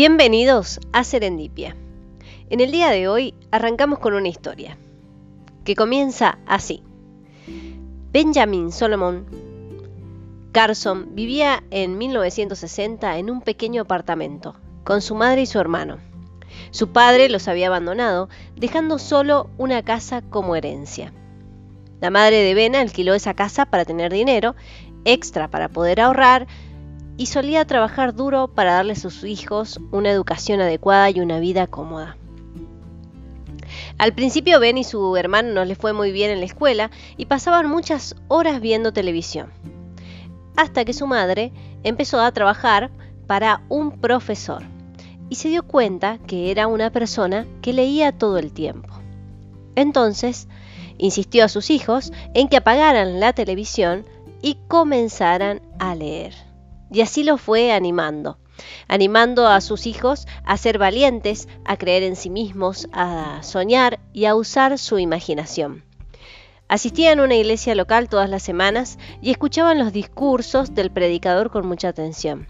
Bienvenidos a Serendipia. En el día de hoy arrancamos con una historia que comienza así. Benjamin Solomon Carson vivía en 1960 en un pequeño apartamento con su madre y su hermano. Su padre los había abandonado, dejando solo una casa como herencia. La madre de Ben alquiló esa casa para tener dinero extra para poder ahorrar y solía trabajar duro para darle a sus hijos una educación adecuada y una vida cómoda. Al principio Ben y su hermano no les fue muy bien en la escuela y pasaban muchas horas viendo televisión. Hasta que su madre empezó a trabajar para un profesor y se dio cuenta que era una persona que leía todo el tiempo. Entonces, insistió a sus hijos en que apagaran la televisión y comenzaran a leer. Y así lo fue animando, animando a sus hijos a ser valientes, a creer en sí mismos, a soñar y a usar su imaginación. Asistían a una iglesia local todas las semanas y escuchaban los discursos del predicador con mucha atención.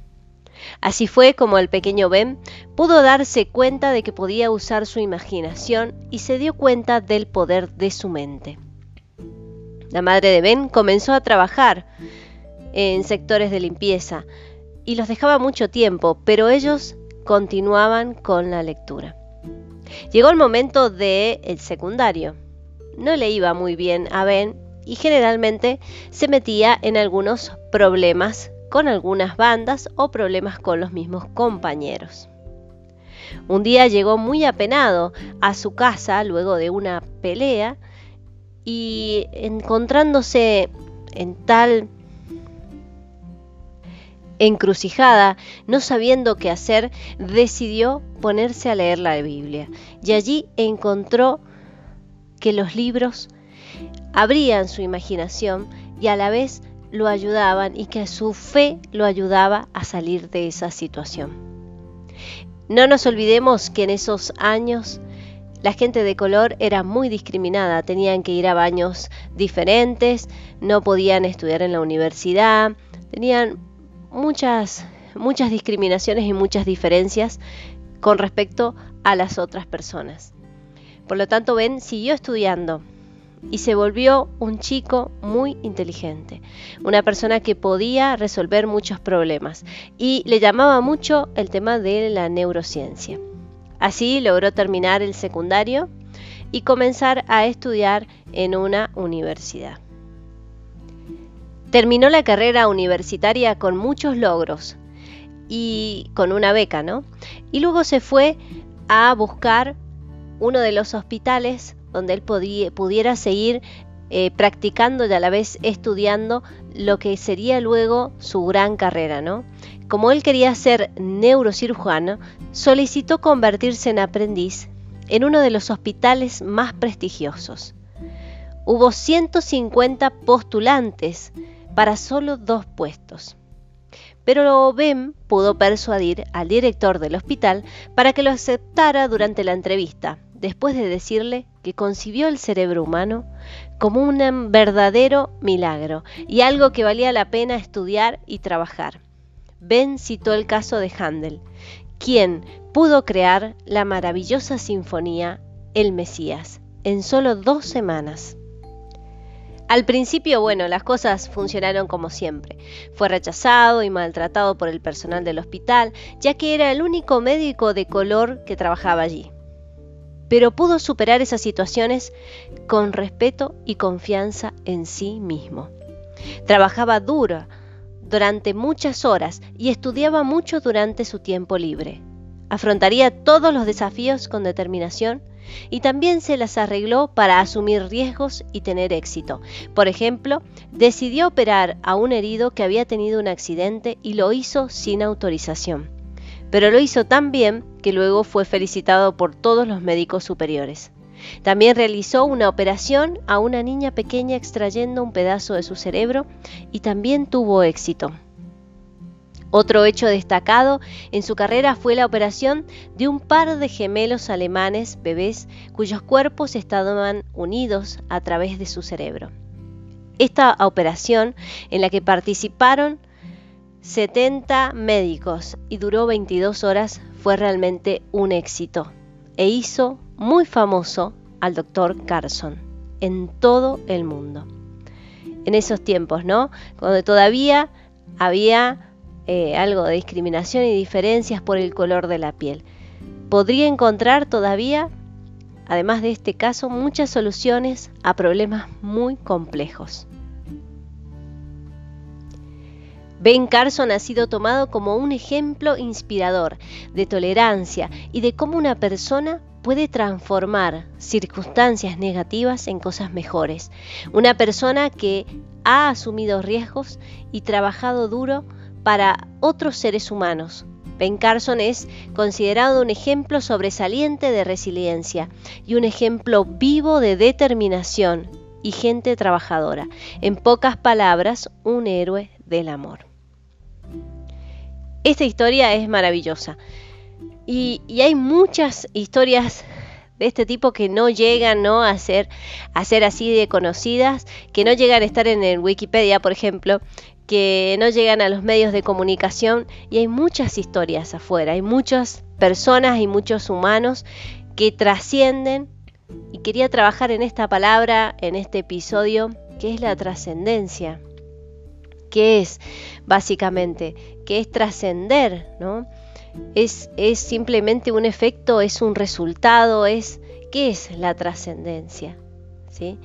Así fue como el pequeño Ben pudo darse cuenta de que podía usar su imaginación y se dio cuenta del poder de su mente. La madre de Ben comenzó a trabajar en sectores de limpieza y los dejaba mucho tiempo, pero ellos continuaban con la lectura. Llegó el momento del el secundario. No le iba muy bien a Ben y generalmente se metía en algunos problemas con algunas bandas o problemas con los mismos compañeros. Un día llegó muy apenado a su casa luego de una pelea y encontrándose en tal encrucijada, no sabiendo qué hacer, decidió ponerse a leer la Biblia. Y allí encontró que los libros abrían su imaginación y a la vez lo ayudaban y que su fe lo ayudaba a salir de esa situación. No nos olvidemos que en esos años la gente de color era muy discriminada, tenían que ir a baños diferentes, no podían estudiar en la universidad, tenían muchas, muchas discriminaciones y muchas diferencias con respecto a las otras personas. Por lo tanto, Ben siguió estudiando y se volvió un chico muy inteligente, una persona que podía resolver muchos problemas y le llamaba mucho el tema de la neurociencia. Así logró terminar el secundario y comenzar a estudiar en una universidad. Terminó la carrera universitaria con muchos logros y con una beca, ¿no? Y luego se fue a buscar uno de los hospitales donde él pudiera seguir eh, practicando y a la vez estudiando lo que sería luego su gran carrera, ¿no? Como él quería ser neurocirujano, solicitó convertirse en aprendiz en uno de los hospitales más prestigiosos. Hubo 150 postulantes para solo dos puestos. Pero Ben pudo persuadir al director del hospital para que lo aceptara durante la entrevista, después de decirle que concibió el cerebro humano como un verdadero milagro y algo que valía la pena estudiar y trabajar. Ben citó el caso de Handel, quien pudo crear la maravillosa sinfonía El Mesías en solo dos semanas. Al principio, bueno, las cosas funcionaron como siempre. Fue rechazado y maltratado por el personal del hospital, ya que era el único médico de color que trabajaba allí. Pero pudo superar esas situaciones con respeto y confianza en sí mismo. Trabajaba duro durante muchas horas y estudiaba mucho durante su tiempo libre. Afrontaría todos los desafíos con determinación y también se las arregló para asumir riesgos y tener éxito. Por ejemplo, decidió operar a un herido que había tenido un accidente y lo hizo sin autorización. Pero lo hizo tan bien que luego fue felicitado por todos los médicos superiores. También realizó una operación a una niña pequeña extrayendo un pedazo de su cerebro y también tuvo éxito. Otro hecho destacado en su carrera fue la operación de un par de gemelos alemanes bebés cuyos cuerpos estaban unidos a través de su cerebro. Esta operación, en la que participaron 70 médicos y duró 22 horas, fue realmente un éxito e hizo muy famoso al doctor Carson en todo el mundo. En esos tiempos, ¿no? Cuando todavía había eh, algo de discriminación y diferencias por el color de la piel. Podría encontrar todavía, además de este caso, muchas soluciones a problemas muy complejos. Ben Carson ha sido tomado como un ejemplo inspirador de tolerancia y de cómo una persona puede transformar circunstancias negativas en cosas mejores. Una persona que ha asumido riesgos y trabajado duro para otros seres humanos. Ben Carson es considerado un ejemplo sobresaliente de resiliencia y un ejemplo vivo de determinación y gente trabajadora. En pocas palabras, un héroe del amor. Esta historia es maravillosa. Y, hay muchas historias de este tipo que no llegan. A, ser, a ser así de conocidas, que no llegan a estar en el Wikipedia, por ejemplo, que no llegan a los medios de comunicación. Y hay muchas historias afuera, hay muchas personas y muchos humanos que trascienden. Y quería trabajar en esta palabra, en este episodio, que es la trascendencia. ¿Qué es básicamente? Que es trascender, ¿no? Es, es simplemente un efecto, es un resultado, es ¿qué es la trascendencia? ¿Sí?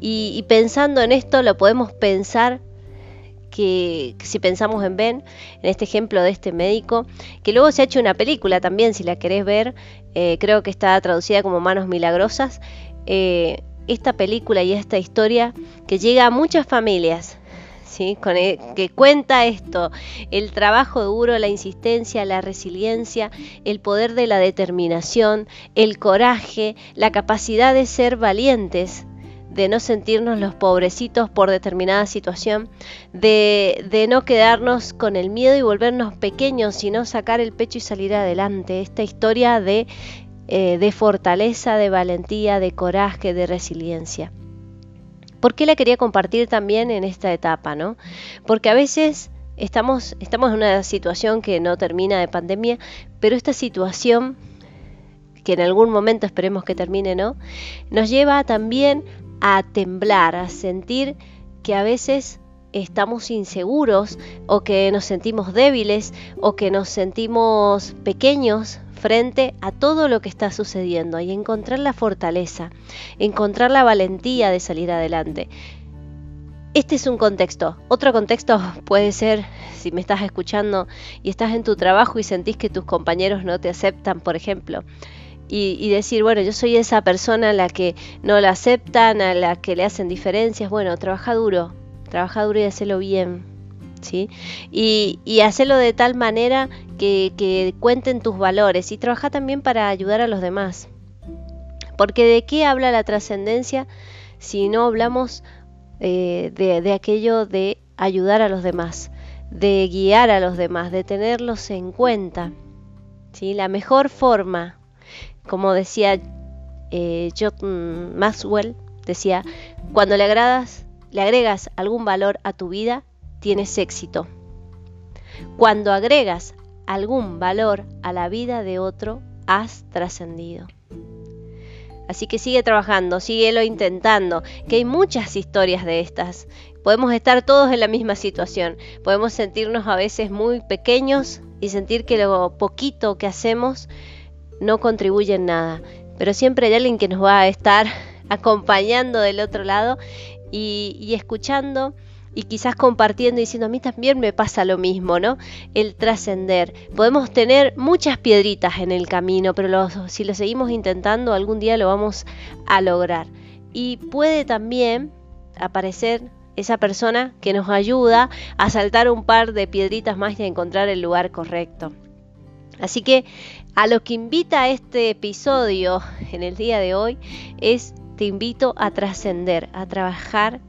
Y, pensando en esto lo podemos pensar que, si pensamos en Ben, en este ejemplo de este médico, que luego se ha hecho una película también, si la querés ver, eh, creo que está traducida como Manos Milagrosas, eh, esta película y esta historia que llega a muchas familias, con que cuenta esto, el trabajo duro, la insistencia, la resiliencia, el poder de la determinación, el coraje, la capacidad de ser valientes, de no sentirnos los pobrecitos por determinada situación, de, no quedarnos con el miedo y volvernos pequeños, sino sacar el pecho y salir adelante. Esta historia de, eh, de fortaleza, de valentía, de coraje, de resiliencia. ¿Por qué la quería compartir también en esta etapa? ¿no? Porque a veces estamos, estamos en una situación que no termina de pandemia, pero esta situación, que en algún momento esperemos que termine, ¿no? Nos lleva también a temblar, a sentir que a veces estamos inseguros o que nos sentimos débiles o que nos sentimos pequeños frente a todo lo que está sucediendo y encontrar la fortaleza, encontrar la valentía de salir adelante. Este es un contexto. Otro contexto puede ser si me estás escuchando y estás en tu trabajo y sentís que tus compañeros no te aceptan, por ejemplo. Y, decir, bueno, yo soy esa persona a la que no la aceptan, a la que le hacen diferencias. Bueno, trabaja duro, trabaja duro y hacelo bien, y, hacerlo de tal manera que, cuenten tus valores y trabaja también para ayudar a los demás. Porque de qué habla la trascendencia si no hablamos eh, de, aquello de ayudar a los demás, de guiar a los demás, de tenerlos en cuenta. ¿sí? La mejor forma, como decía eh, John Maxwell, decía, cuando le, agradas, le agregas algún valor a tu vida, tienes éxito. Cuando agregas algún valor a la vida de otro, has trascendido. Así que sigue trabajando, síguelo intentando, que hay muchas historias de estas. Podemos estar todos en la misma situación, podemos sentirnos a veces muy pequeños y sentir que lo poquito que hacemos no contribuye en nada, pero siempre hay alguien que nos va a estar acompañando del otro lado y, escuchando y quizás compartiendo y diciendo a mí también me pasa lo mismo, ¿no? El trascender. Podemos tener muchas piedritas en el camino, pero si lo seguimos intentando, algún día lo vamos a lograr. Y puede también aparecer esa persona que nos ayuda a saltar un par de piedritas más y a encontrar el lugar correcto. Así que a lo que invita este episodio en el día de hoy es te invito a trascender, a trabajar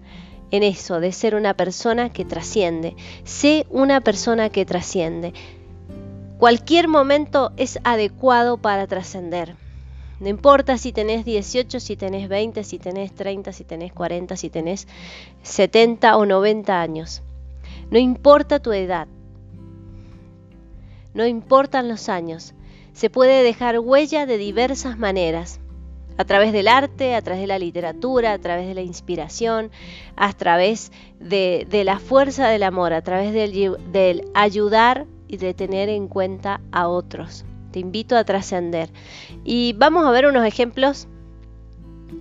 en eso, de ser una persona que trasciende. Sé una persona que trasciende. Cualquier momento es adecuado para trascender. No importa si tenés 18, si tenés 20, si tenés 30, si tenés 40, si tenés 70 o 90 años. No importa tu edad. No importan los años. Se puede dejar huella de diversas maneras, a través del arte, a través de la literatura, a través de la inspiración, a través de, la fuerza del amor, a través del, ayudar y de tener en cuenta a otros. Te invito a trascender. Y vamos a ver unos ejemplos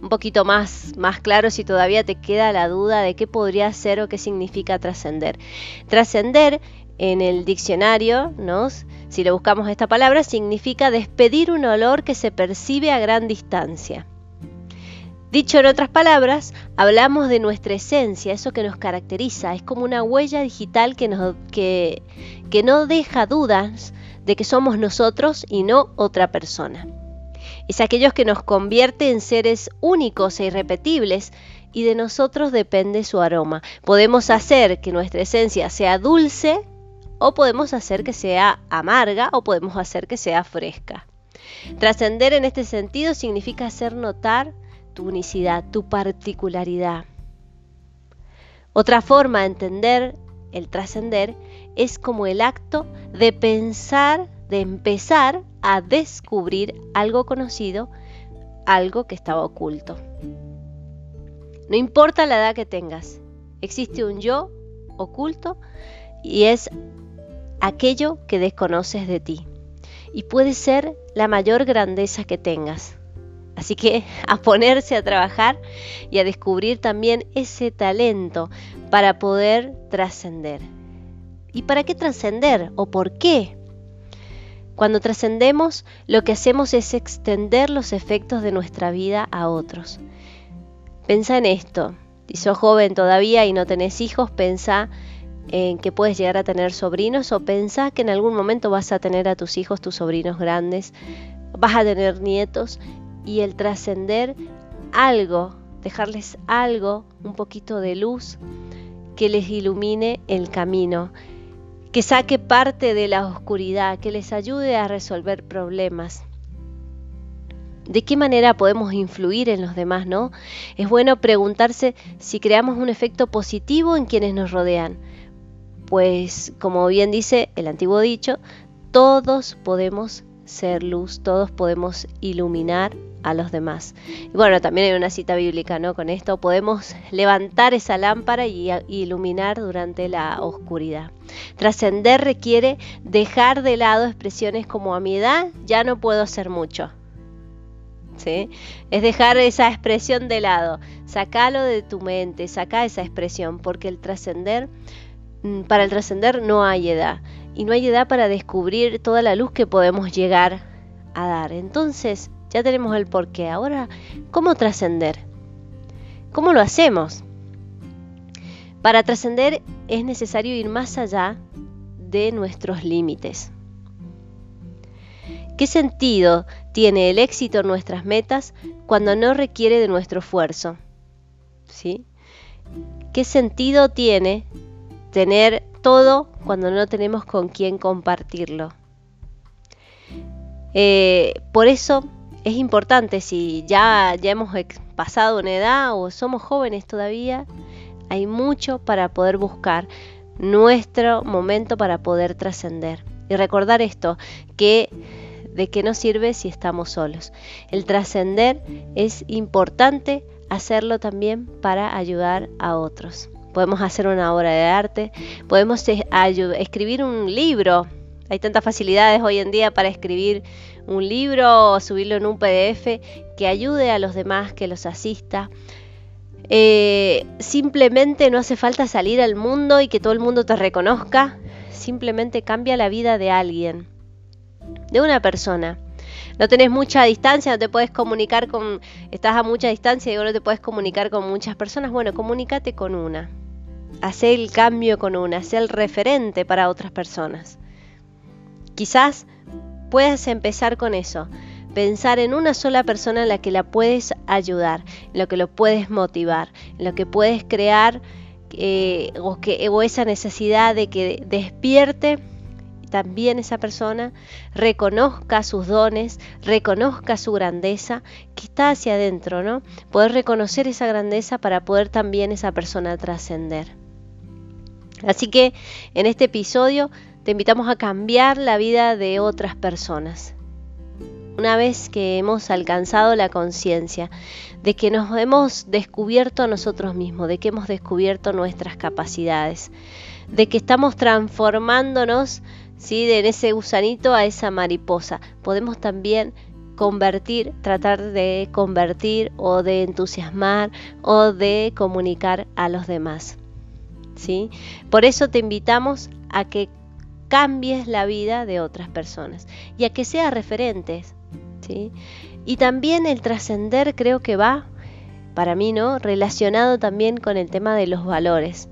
un poquito más, más claro si todavía te queda la duda de qué podría ser o qué significa trascender. Trascender en el diccionario, ¿no? si le buscamos esta palabra, significa despedir un olor que se percibe a gran distancia. Dicho en otras palabras, hablamos de nuestra esencia, eso que nos caracteriza, es como una huella digital que, nos, que, que no deja dudas de que somos nosotros y no otra persona es aquellos que nos convierte en seres únicos e irrepetibles y de nosotros depende su aroma. Podemos hacer que nuestra esencia sea dulce o podemos hacer que sea amarga o podemos hacer que sea fresca. Trascender en este sentido significa hacer notar tu unicidad, tu particularidad. Otra forma de entender el trascender es como el acto de pensar de empezar a descubrir algo conocido, algo que estaba oculto. No importa la edad que tengas, existe un yo oculto y es aquello que desconoces de ti. Y puede ser la mayor grandeza que tengas. Así que a ponerse a trabajar y a descubrir también ese talento para poder trascender. ¿Y para qué trascender? ¿O por qué? Cuando trascendemos, lo que hacemos es extender los efectos de nuestra vida a otros. Pensa en esto. Si sos joven todavía y no tenés hijos, pensa en que puedes llegar a tener sobrinos o pensá que en algún momento vas a tener a tus hijos, tus sobrinos grandes, vas a tener nietos y el trascender algo, dejarles algo, un poquito de luz que les ilumine el camino que saque parte de la oscuridad, que les ayude a resolver problemas. ¿De qué manera podemos influir en los demás, no? Es bueno preguntarse si creamos un efecto positivo en quienes nos rodean. Pues, como bien dice el antiguo dicho, todos podemos ser luz, todos podemos iluminar a los demás. Y bueno, también hay una cita bíblica, ¿no? Con esto podemos levantar esa lámpara y, iluminar durante la oscuridad. Trascender requiere dejar de lado expresiones como a mi edad ya no puedo hacer mucho. ¿Sí? Es dejar esa expresión de lado, sacalo de tu mente, saca esa expresión, porque el trascender, para el trascender no hay edad, y no hay edad para descubrir toda la luz que podemos llegar a dar. Entonces, ya tenemos el porqué. Ahora, ¿cómo trascender? ¿Cómo lo hacemos? Para trascender es necesario ir más allá de nuestros límites. ¿Qué sentido tiene el éxito en nuestras metas cuando no requiere de nuestro esfuerzo? ¿Sí? ¿Qué sentido tiene tener todo cuando no tenemos con quién compartirlo? Eh, por eso es importante si ya, ya hemos pasado una edad o somos jóvenes todavía, hay mucho para poder buscar nuestro momento para poder trascender. Y recordar esto, que de qué nos sirve si estamos solos. El trascender es importante hacerlo también para ayudar a otros. Podemos hacer una obra de arte, podemos escribir un libro. Hay tantas facilidades hoy en día para escribir un libro o subirlo en un PDF que ayude a los demás, que los asista. Eh, simplemente no hace falta salir al mundo y que todo el mundo te reconozca. Simplemente cambia la vida de alguien, de una persona. No tenés mucha distancia, no te puedes comunicar con, estás a mucha distancia y no te puedes comunicar con muchas personas. Bueno, comunícate con una. Hacé el cambio con una, haz el referente para otras personas. Quizás puedes empezar con eso. Pensar en una sola persona en la que la puedes ayudar, en lo que lo puedes motivar, en lo que puedes crear eh, que, o esa necesidad de que despierte también esa persona reconozca sus dones, reconozca su grandeza que está hacia adentro, ¿no? Poder reconocer esa grandeza para poder también esa persona trascender. Así que en este episodio te invitamos a cambiar la vida de otras personas. Una vez que hemos alcanzado la conciencia de que nos hemos descubierto a nosotros mismos, de que hemos descubierto nuestras capacidades, de que estamos transformándonos ¿sí? de ese gusanito a esa mariposa, podemos también convertir, tratar de convertir o de entusiasmar o de comunicar a los demás. Por eso te invitamos a que cambies la vida de otras personas y a que seas referentes. ¿sí? Y también el trascender creo que va, para mí, ¿no? Relacionado también con el tema de los valores,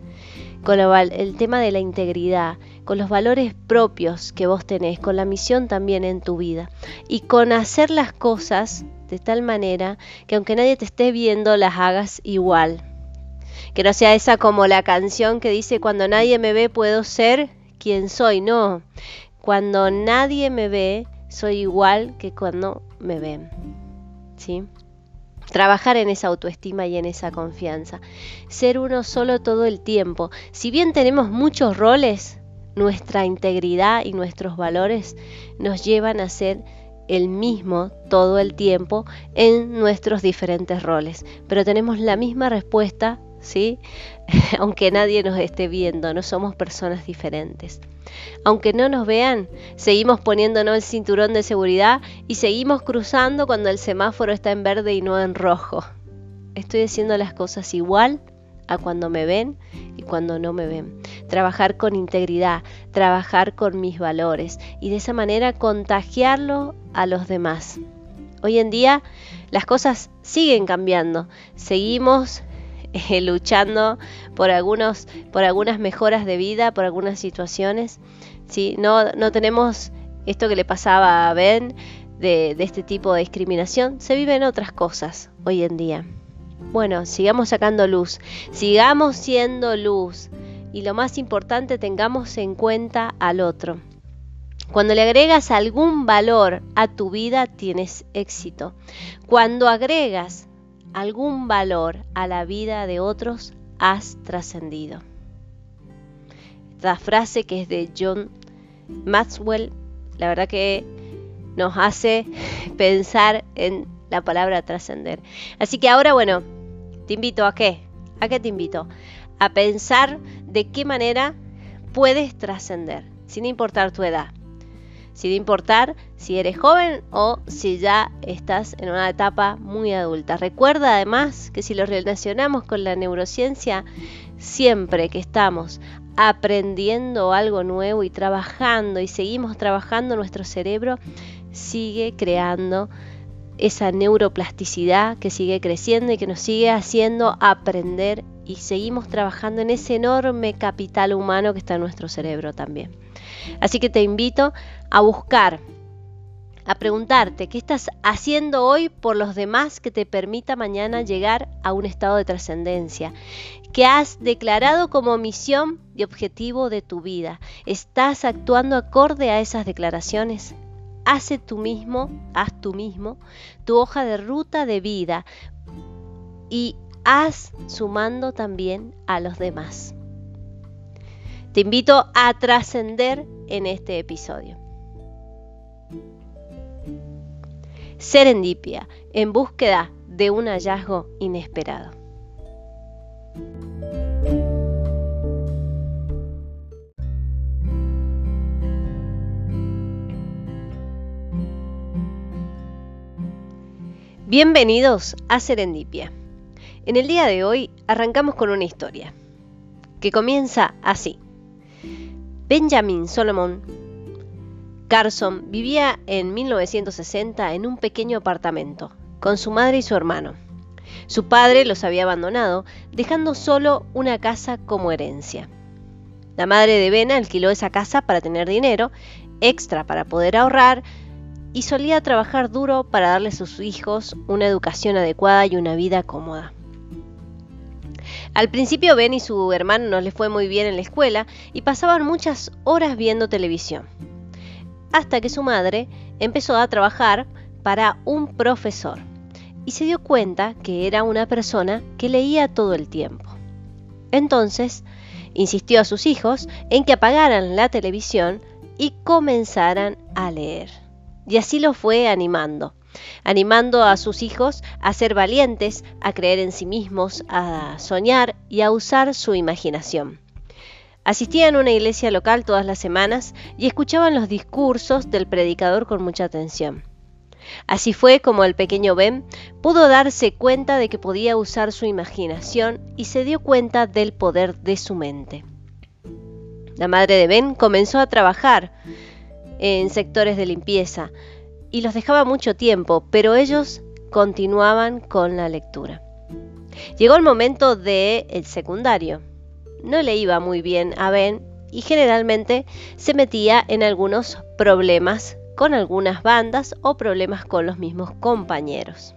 con el tema de la integridad, con los valores propios que vos tenés, con la misión también en tu vida y con hacer las cosas de tal manera que aunque nadie te esté viendo, las hagas igual. Que no sea esa como la canción que dice, cuando nadie me ve puedo ser quien soy. No, cuando nadie me ve, soy igual que cuando me ven. ¿Sí? Trabajar en esa autoestima y en esa confianza. Ser uno solo todo el tiempo. Si bien tenemos muchos roles, nuestra integridad y nuestros valores nos llevan a ser el mismo todo el tiempo en nuestros diferentes roles. Pero tenemos la misma respuesta, ¿sí? Aunque nadie nos esté viendo, no somos personas diferentes. Aunque no nos vean, seguimos poniéndonos el cinturón de seguridad y seguimos cruzando cuando el semáforo está en verde y no en rojo. Estoy haciendo las cosas igual a cuando me ven y cuando no me ven. Trabajar con integridad, trabajar con mis valores y de esa manera contagiarlo a los demás. Hoy en día las cosas siguen cambiando, seguimos eh, luchando por, algunos, por algunas mejoras de vida, por algunas situaciones. ¿sí? No, no tenemos esto que le pasaba a Ben de, de este tipo de discriminación, se viven otras cosas hoy en día. Bueno, sigamos sacando luz, sigamos siendo luz y lo más importante, tengamos en cuenta al otro. Cuando le agregas algún valor a tu vida, tienes éxito. Cuando agregas algún valor a la vida de otros, has trascendido. Esta frase que es de John Maxwell, la verdad que nos hace pensar en la palabra trascender. Así que ahora, bueno, te invito a qué? ¿A qué te invito? A pensar de qué manera puedes trascender, sin importar tu edad. Sin importar si eres joven o si ya estás en una etapa muy adulta. Recuerda además que si lo relacionamos con la neurociencia, siempre que estamos aprendiendo algo nuevo y trabajando y seguimos trabajando, nuestro cerebro sigue creando esa neuroplasticidad que sigue creciendo y que nos sigue haciendo aprender y seguimos trabajando en ese enorme capital humano que está en nuestro cerebro también. Así que te invito a buscar, a preguntarte qué estás haciendo hoy por los demás que te permita mañana llegar a un estado de trascendencia, que has declarado como misión y objetivo de tu vida. ¿Estás actuando acorde a esas declaraciones? Hace tú mismo, haz tú mismo tu hoja de ruta de vida y haz sumando también a los demás. Te invito a trascender en este episodio. Serendipia, en búsqueda de un hallazgo inesperado. Bienvenidos a Serendipia. En el día de hoy arrancamos con una historia que comienza así. Benjamin Solomon Carson vivía en 1960 en un pequeño apartamento con su madre y su hermano. Su padre los había abandonado, dejando solo una casa como herencia. La madre de Ben alquiló esa casa para tener dinero extra para poder ahorrar y solía trabajar duro para darle a sus hijos una educación adecuada y una vida cómoda. Al principio Ben y su hermano no les fue muy bien en la escuela y pasaban muchas horas viendo televisión. Hasta que su madre empezó a trabajar para un profesor y se dio cuenta que era una persona que leía todo el tiempo. Entonces Insistió a sus hijos en que apagaran la televisión y comenzaran a leer. Y así lo fue animando, animando a sus hijos a ser valientes, a creer en sí mismos, a soñar y a usar su imaginación. Asistían a una iglesia local todas las semanas y escuchaban los discursos del predicador con mucha atención. Así fue como el pequeño Ben pudo darse cuenta de que podía usar su imaginación y se dio cuenta del poder de su mente. La madre de Ben comenzó a trabajar en sectores de limpieza y los dejaba mucho tiempo, pero ellos continuaban con la lectura. Llegó el momento del el secundario no le iba muy bien a Ben y generalmente se metía en algunos problemas con algunas bandas o problemas con los mismos compañeros.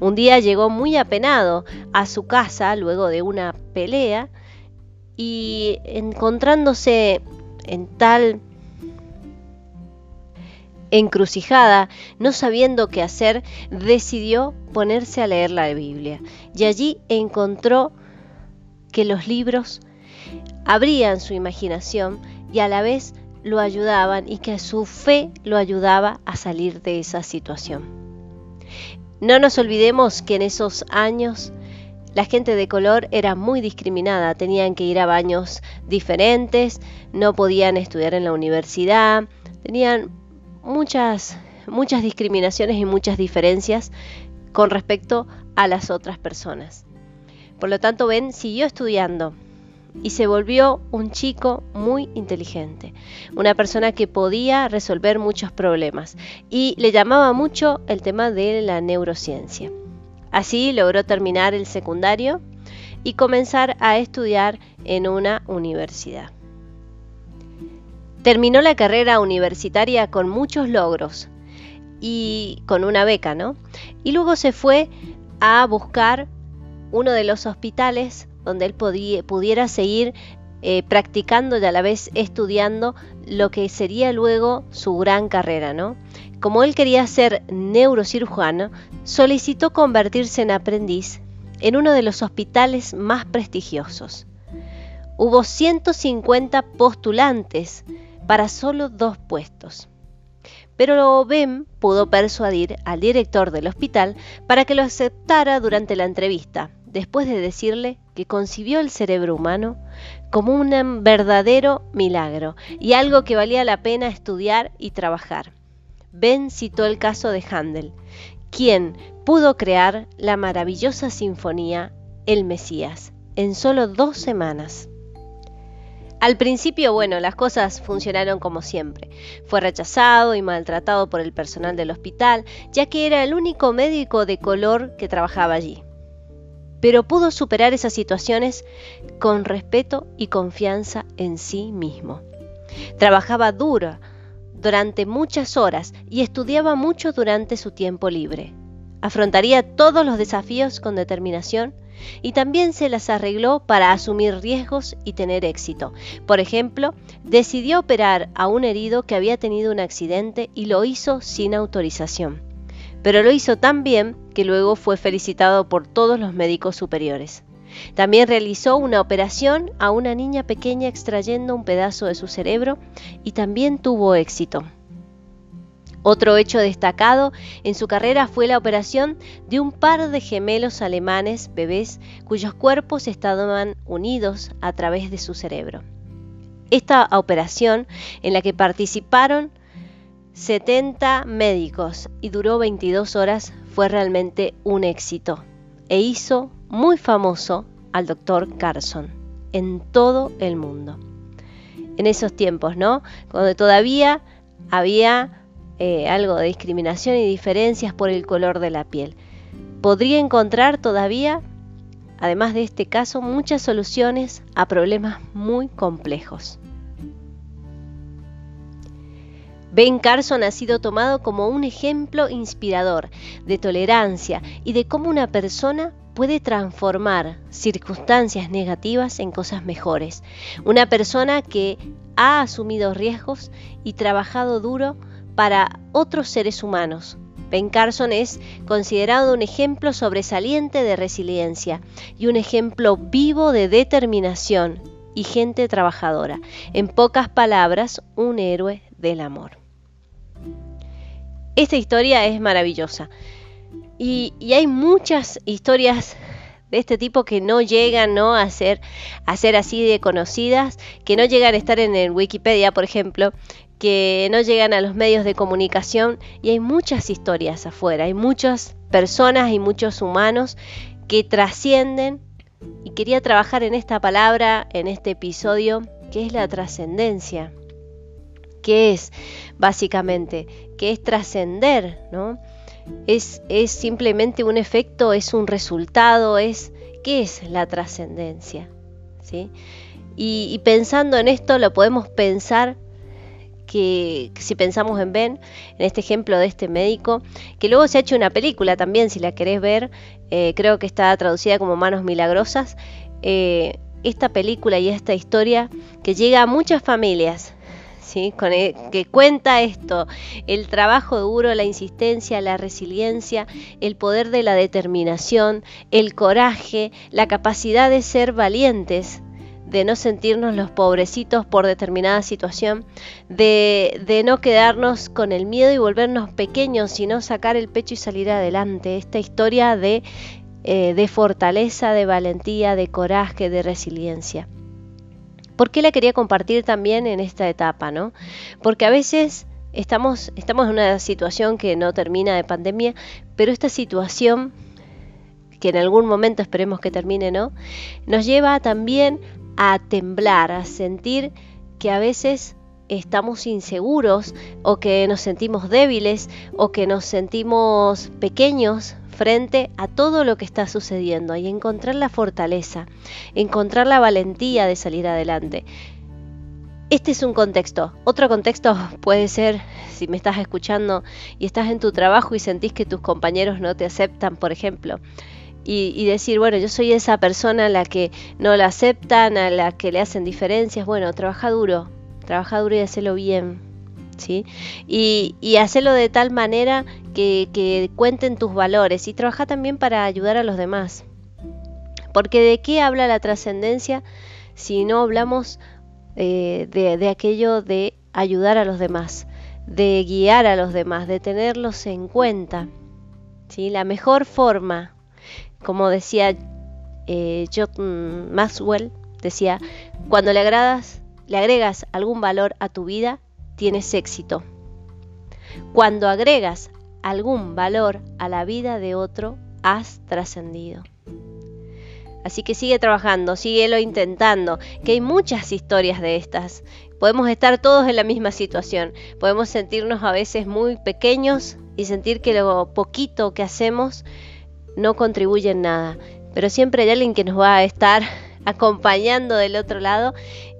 Un día llegó muy apenado a su casa luego de una pelea y encontrándose en tal encrucijada, no sabiendo qué hacer, decidió ponerse a leer la Biblia y allí encontró que los libros abrían su imaginación y a la vez lo ayudaban y que su fe lo ayudaba a salir de esa situación. No nos olvidemos que en esos años la gente de color era muy discriminada, tenían que ir a baños diferentes, no podían estudiar en la universidad, tenían muchas muchas discriminaciones y muchas diferencias con respecto a las otras personas. Por lo tanto, Ben siguió estudiando y se volvió un chico muy inteligente, una persona que podía resolver muchos problemas y le llamaba mucho el tema de la neurociencia. Así logró terminar el secundario y comenzar a estudiar en una universidad. Terminó la carrera universitaria con muchos logros y con una beca, ¿no? Y luego se fue a buscar uno de los hospitales donde él pudiera seguir eh, practicando y a la vez estudiando lo que sería luego su gran carrera, ¿no? Como él quería ser neurocirujano, solicitó convertirse en aprendiz en uno de los hospitales más prestigiosos. Hubo 150 postulantes para solo dos puestos. Pero Ben pudo persuadir al director del hospital para que lo aceptara durante la entrevista, después de decirle que concibió el cerebro humano como un verdadero milagro y algo que valía la pena estudiar y trabajar. Ben citó el caso de Handel, quien pudo crear la maravillosa sinfonía El Mesías en solo dos semanas. Al principio, bueno, las cosas funcionaron como siempre. Fue rechazado y maltratado por el personal del hospital, ya que era el único médico de color que trabajaba allí pero pudo superar esas situaciones con respeto y confianza en sí mismo. Trabajaba duro durante muchas horas y estudiaba mucho durante su tiempo libre. Afrontaría todos los desafíos con determinación y también se las arregló para asumir riesgos y tener éxito. Por ejemplo, decidió operar a un herido que había tenido un accidente y lo hizo sin autorización pero lo hizo tan bien que luego fue felicitado por todos los médicos superiores. También realizó una operación a una niña pequeña extrayendo un pedazo de su cerebro y también tuvo éxito. Otro hecho destacado en su carrera fue la operación de un par de gemelos alemanes bebés cuyos cuerpos estaban unidos a través de su cerebro. Esta operación, en la que participaron 70 médicos y duró 22 horas, fue realmente un éxito e hizo muy famoso al doctor Carson en todo el mundo. En esos tiempos, ¿no? Cuando todavía había eh, algo de discriminación y diferencias por el color de la piel. Podría encontrar todavía, además de este caso, muchas soluciones a problemas muy complejos. Ben Carson ha sido tomado como un ejemplo inspirador de tolerancia y de cómo una persona puede transformar circunstancias negativas en cosas mejores. Una persona que ha asumido riesgos y trabajado duro para otros seres humanos, Ben Carson es considerado un ejemplo sobresaliente de resiliencia y un ejemplo vivo de determinación y gente trabajadora. En pocas palabras, un héroe del amor. Esta historia es maravillosa. Y, hay muchas historias de este tipo que no llegan. A, ser, a ser así de conocidas, que no llegan a estar en el Wikipedia, por ejemplo, que no llegan a los medios de comunicación y hay muchas historias afuera, hay muchas personas y muchos humanos que trascienden y quería trabajar en esta palabra, en este episodio, que es la trascendencia. ¿Qué es básicamente? ¿Qué es trascender? ¿no? Es, es simplemente un efecto, es un resultado, es ¿qué es la trascendencia? ¿Sí? y pensando en esto lo podemos pensar que, si pensamos en Ben, en este ejemplo de este médico, que luego se ha hecho una película también, si la querés ver, eh, creo que está traducida como Manos Milagrosas, eh, esta película y esta historia que llega a muchas familias, ¿sí? Con e, que cuenta esto, el trabajo duro, la insistencia, la resiliencia, el poder de la determinación, el coraje, la capacidad de ser valientes de no sentirnos los pobrecitos por determinada situación, de, de, no quedarnos con el miedo y volvernos pequeños, sino sacar el pecho y salir adelante. Esta historia de, eh, de fortaleza, de valentía, de coraje, de resiliencia. ¿Por qué la quería compartir también en esta etapa? ¿no? Porque a veces estamos, estamos en una situación que no termina de pandemia, pero esta situación que en algún momento esperemos que termine, ¿no? Nos lleva también a temblar, a sentir que a veces estamos inseguros o que nos sentimos débiles o que nos sentimos pequeños frente a todo lo que está sucediendo y encontrar la fortaleza, encontrar la valentía de salir adelante. Este es un contexto. Otro contexto puede ser si me estás escuchando y estás en tu trabajo y sentís que tus compañeros no te aceptan, por ejemplo y, decir, bueno, yo soy esa persona a la que no la aceptan, a la que le hacen diferencias, bueno, trabaja duro, trabaja duro y hacelo bien, ¿sí? Y, y hacerlo de tal manera que, que cuenten tus valores y trabaja también para ayudar a los demás. Porque de qué habla la trascendencia si no hablamos eh, de, de aquello de ayudar a los demás, de guiar a los demás, de tenerlos en cuenta. ¿sí? La mejor forma como decía eh, John Maxwell, decía, cuando le, agradas, le agregas algún valor a tu vida, tienes éxito. Cuando agregas algún valor a la vida de otro, has trascendido. Así que sigue trabajando, síguelo intentando, que hay muchas historias de estas. Podemos estar todos en la misma situación, podemos sentirnos a veces muy pequeños y sentir que lo poquito que hacemos no contribuyen nada, pero siempre hay alguien que nos va a estar acompañando del otro lado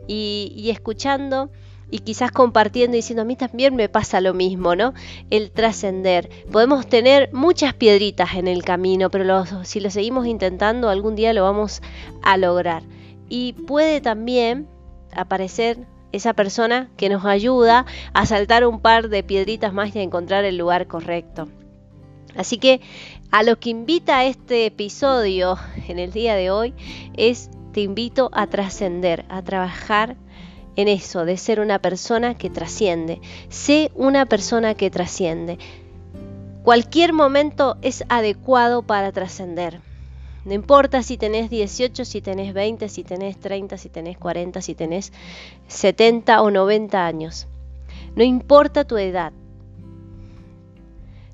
y, escuchando y quizás compartiendo y diciendo a mí también me pasa lo mismo, ¿no? El trascender. Podemos tener muchas piedritas en el camino, pero si lo seguimos intentando algún día lo vamos a lograr. Y puede también aparecer esa persona que nos ayuda a saltar un par de piedritas más y a encontrar el lugar correcto. Así que a lo que invita este episodio en el día de hoy es te invito a trascender, a trabajar en eso, de ser una persona que trasciende. Sé una persona que trasciende. Cualquier momento es adecuado para trascender. No importa si tenés 18, si tenés 20, si tenés 30, si tenés 40, si tenés 70 o 90 años. No importa tu edad.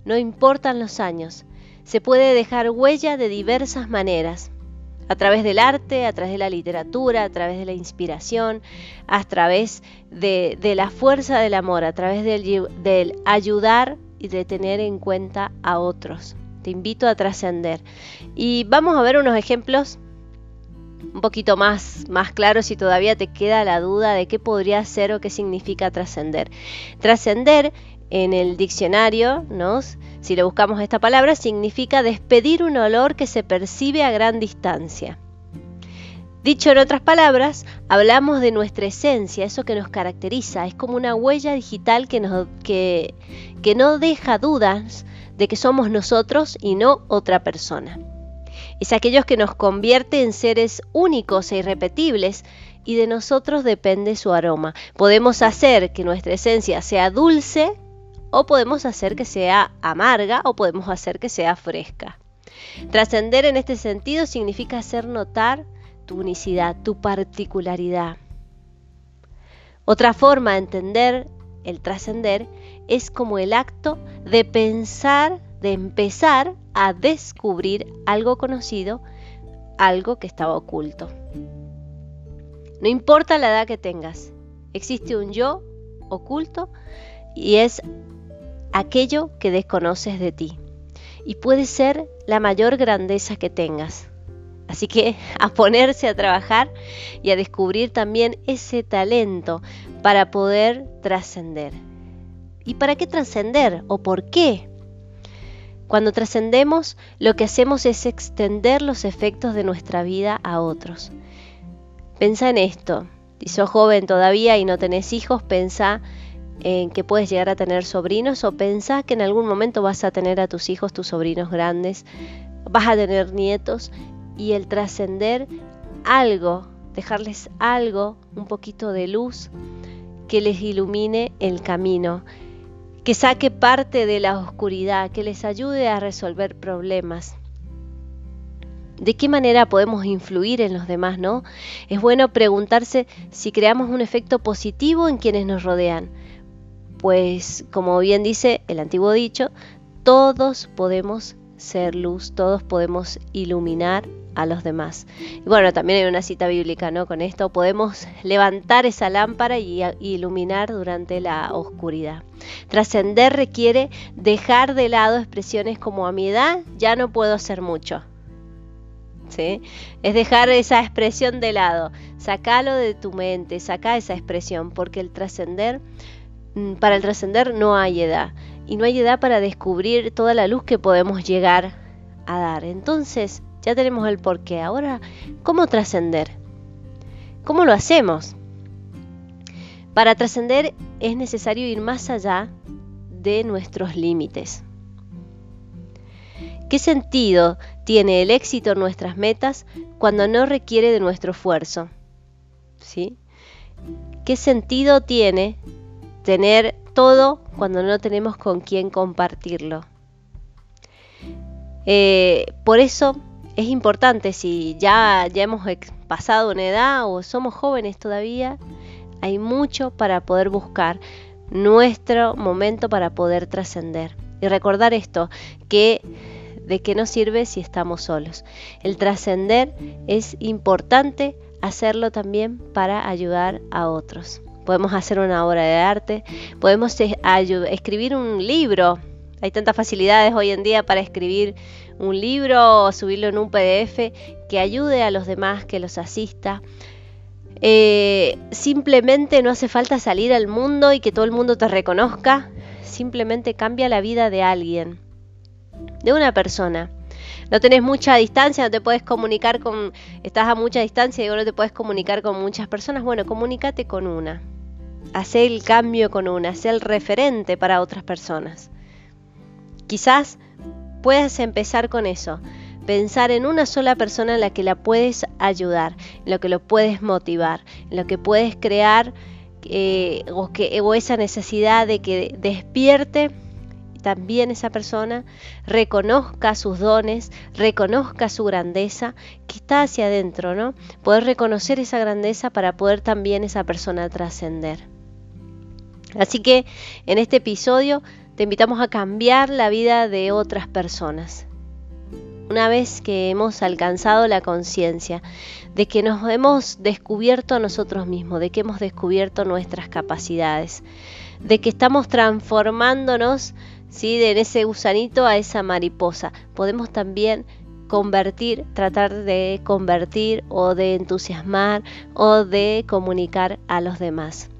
No importan los años se puede dejar huella de diversas maneras, a través del arte, a través de la literatura, a través de la inspiración, a través de, la fuerza del amor, a través del, ayudar y de tener en cuenta a otros. Te invito a trascender. Y vamos a ver unos ejemplos un poquito más, más claros si todavía te queda la duda de qué podría ser o qué significa trascender. Trascender en el diccionario, ¿no? si le buscamos esta palabra, significa despedir un olor que se percibe a gran distancia. Dicho en otras palabras, hablamos de nuestra esencia, eso que nos caracteriza, es como una huella digital que, que, no deja dudas de que somos nosotros y no otra persona. Es aquellos que nos convierte en seres únicos e irrepetibles y de nosotros depende su aroma. Podemos hacer que nuestra esencia sea dulce o podemos hacer que sea amarga o podemos hacer que sea fresca. Trascender en este sentido significa hacer notar tu unicidad, tu particularidad. Otra forma de entender el trascender es como el acto de pensar, de empezar a descubrir algo conocido, algo que estaba oculto. No importa la edad que tengas, existe un yo oculto y es aquello que desconoces de ti. Y puede ser la mayor grandeza que tengas. Así que a ponerse a trabajar y a descubrir también ese talento para poder trascender. ¿Y para qué trascender? ¿O por qué? Cuando trascendemos, lo que hacemos es extender los efectos de nuestra vida a otros. Pensa en esto. Si sos joven todavía y no tenés hijos, pensa en que puedes llegar a tener sobrinos o pensá que en algún momento vas a tener a tus hijos, tus sobrinos grandes, vas a tener nietos y el trascender algo, dejarles algo, un poquito de luz que les ilumine el camino, que saque parte de la oscuridad, que les ayude a resolver problemas. ¿De qué manera podemos influir en los demás, no? Es bueno preguntarse si creamos un efecto positivo en quienes nos rodean. Pues, como bien dice el antiguo dicho, todos podemos ser luz, todos podemos iluminar a los demás. Y bueno, también hay una cita bíblica, ¿no? Con esto podemos levantar esa lámpara y iluminar durante la oscuridad. Trascender requiere dejar de lado expresiones como a mi edad ya no puedo hacer mucho. ¿Sí? Es dejar esa expresión de lado, sacalo de tu mente, saca esa expresión, porque el trascender, para el trascender no hay edad, y no hay edad para descubrir toda la luz que podemos llegar a dar. Entonces, ya tenemos el porqué. Ahora, ¿cómo trascender? ¿Cómo lo hacemos? Para trascender es necesario ir más allá de nuestros límites. ¿Qué sentido tiene el éxito en nuestras metas cuando no requiere de nuestro esfuerzo? ¿Sí? ¿Qué sentido tiene tener todo cuando no tenemos con quién compartirlo? Eh, por eso es importante si ya, ya hemos pasado una edad o somos jóvenes todavía, hay mucho para poder buscar nuestro momento para poder trascender. Y recordar esto, que de qué nos sirve si estamos solos. El trascender es importante hacerlo también para ayudar a otros. Podemos hacer una obra de arte, podemos eh, escribir un libro. Hay tantas facilidades hoy en día para escribir un libro o subirlo en un PDF que ayude a los demás, que los asista. Eh, simplemente no hace falta salir al mundo y que todo el mundo te reconozca. Simplemente cambia la vida de alguien, de una persona. No tenés mucha distancia, no te puedes comunicar con, estás a mucha distancia y no te puedes comunicar con muchas personas. Bueno, comunícate con una. Hacé el cambio con una, haz el referente para otras personas. Quizás puedes empezar con eso. Pensar en una sola persona en la que la puedes ayudar, en lo que lo puedes motivar, en lo que puedes crear eh, que, o esa necesidad de que despierte también esa persona reconozca sus dones, reconozca su grandeza que está hacia adentro, ¿no? Poder reconocer esa grandeza para poder también esa persona trascender. Así que en este episodio te invitamos a cambiar la vida de otras personas. Una vez que hemos alcanzado la conciencia de que nos hemos descubierto a nosotros mismos, de que hemos descubierto nuestras capacidades, de que estamos transformándonos ¿sí? de ese gusanito a esa mariposa, podemos también convertir, tratar de convertir o de entusiasmar o de comunicar a los demás.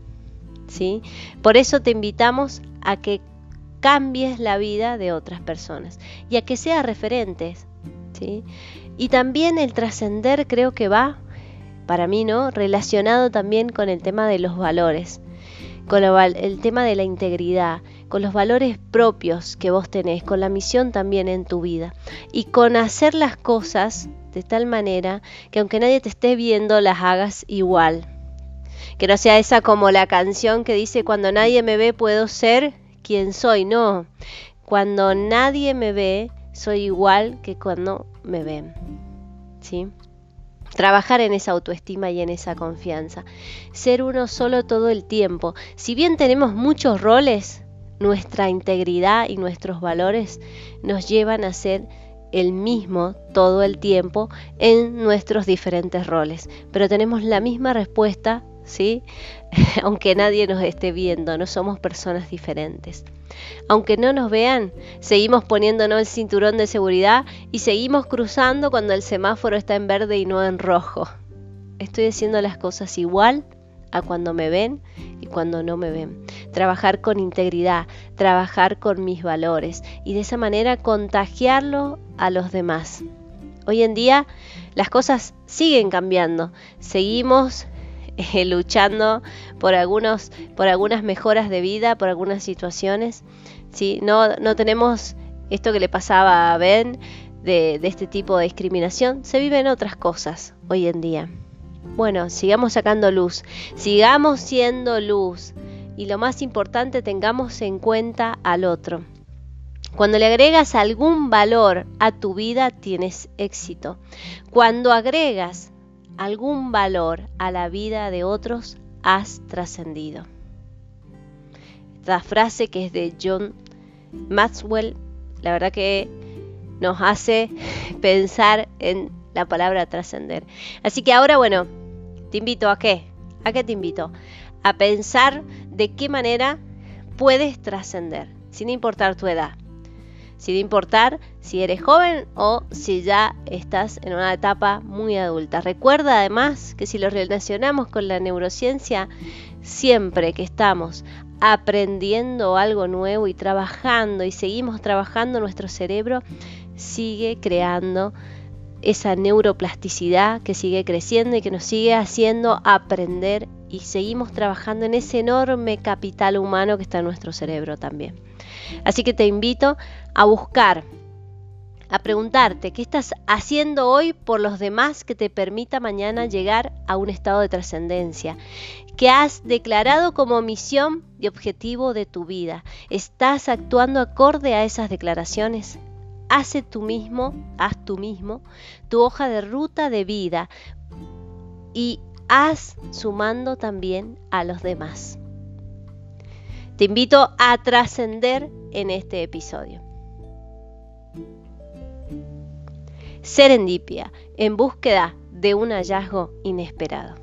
¿Sí? Por eso te invitamos a que cambies la vida de otras personas y a que seas referentes. ¿sí? Y también el trascender creo que va, para mí, ¿no? Relacionado también con el tema de los valores, con el tema de la integridad, con los valores propios que vos tenés, con la misión también en tu vida y con hacer las cosas de tal manera que aunque nadie te esté viendo, las hagas igual. Que no sea esa como la canción que dice, cuando nadie me ve puedo ser quien soy. No, cuando nadie me ve, soy igual que cuando me ven. ¿Sí? Trabajar en esa autoestima y en esa confianza. Ser uno solo todo el tiempo. Si bien tenemos muchos roles, nuestra integridad y nuestros valores nos llevan a ser el mismo todo el tiempo en nuestros diferentes roles, pero tenemos la misma respuesta, ¿sí? Aunque nadie nos esté viendo, no somos personas diferentes. Aunque no nos vean, seguimos poniéndonos el cinturón de seguridad y seguimos cruzando cuando el semáforo está en verde y no en rojo. Estoy haciendo las cosas igual a cuando me ven y cuando no me ven. Trabajar con integridad, trabajar con mis valores y de esa manera contagiarlo a los demás. Hoy en día las cosas siguen cambiando. Seguimos eh, luchando por, algunos, por algunas mejoras de vida, por algunas situaciones. ¿sí? No, no tenemos esto que le pasaba a Ben de, de este tipo de discriminación. Se viven otras cosas hoy en día. Bueno, sigamos sacando luz, sigamos siendo luz y lo más importante, tengamos en cuenta al otro. Cuando le agregas algún valor a tu vida, tienes éxito. Cuando agregas algún valor a la vida de otros, has trascendido. Esta frase que es de John Maxwell, la verdad que nos hace pensar en la palabra trascender. Así que ahora, bueno, te invito a qué? ¿A qué te invito? A pensar de qué manera puedes trascender, sin importar tu edad. Sin importar si eres joven o si ya estás en una etapa muy adulta. Recuerda además que si lo relacionamos con la neurociencia, siempre que estamos aprendiendo algo nuevo y trabajando y seguimos trabajando, nuestro cerebro sigue creando esa neuroplasticidad que sigue creciendo y que nos sigue haciendo aprender y seguimos trabajando en ese enorme capital humano que está en nuestro cerebro también. Así que te invito a buscar, a preguntarte qué estás haciendo hoy por los demás que te permita mañana llegar a un estado de trascendencia, que has declarado como misión y objetivo de tu vida. ¿Estás actuando acorde a esas declaraciones? Hace tú mismo, haz tú mismo tu hoja de ruta de vida y haz sumando también a los demás. Te invito a trascender en este episodio. Serendipia, en búsqueda de un hallazgo inesperado.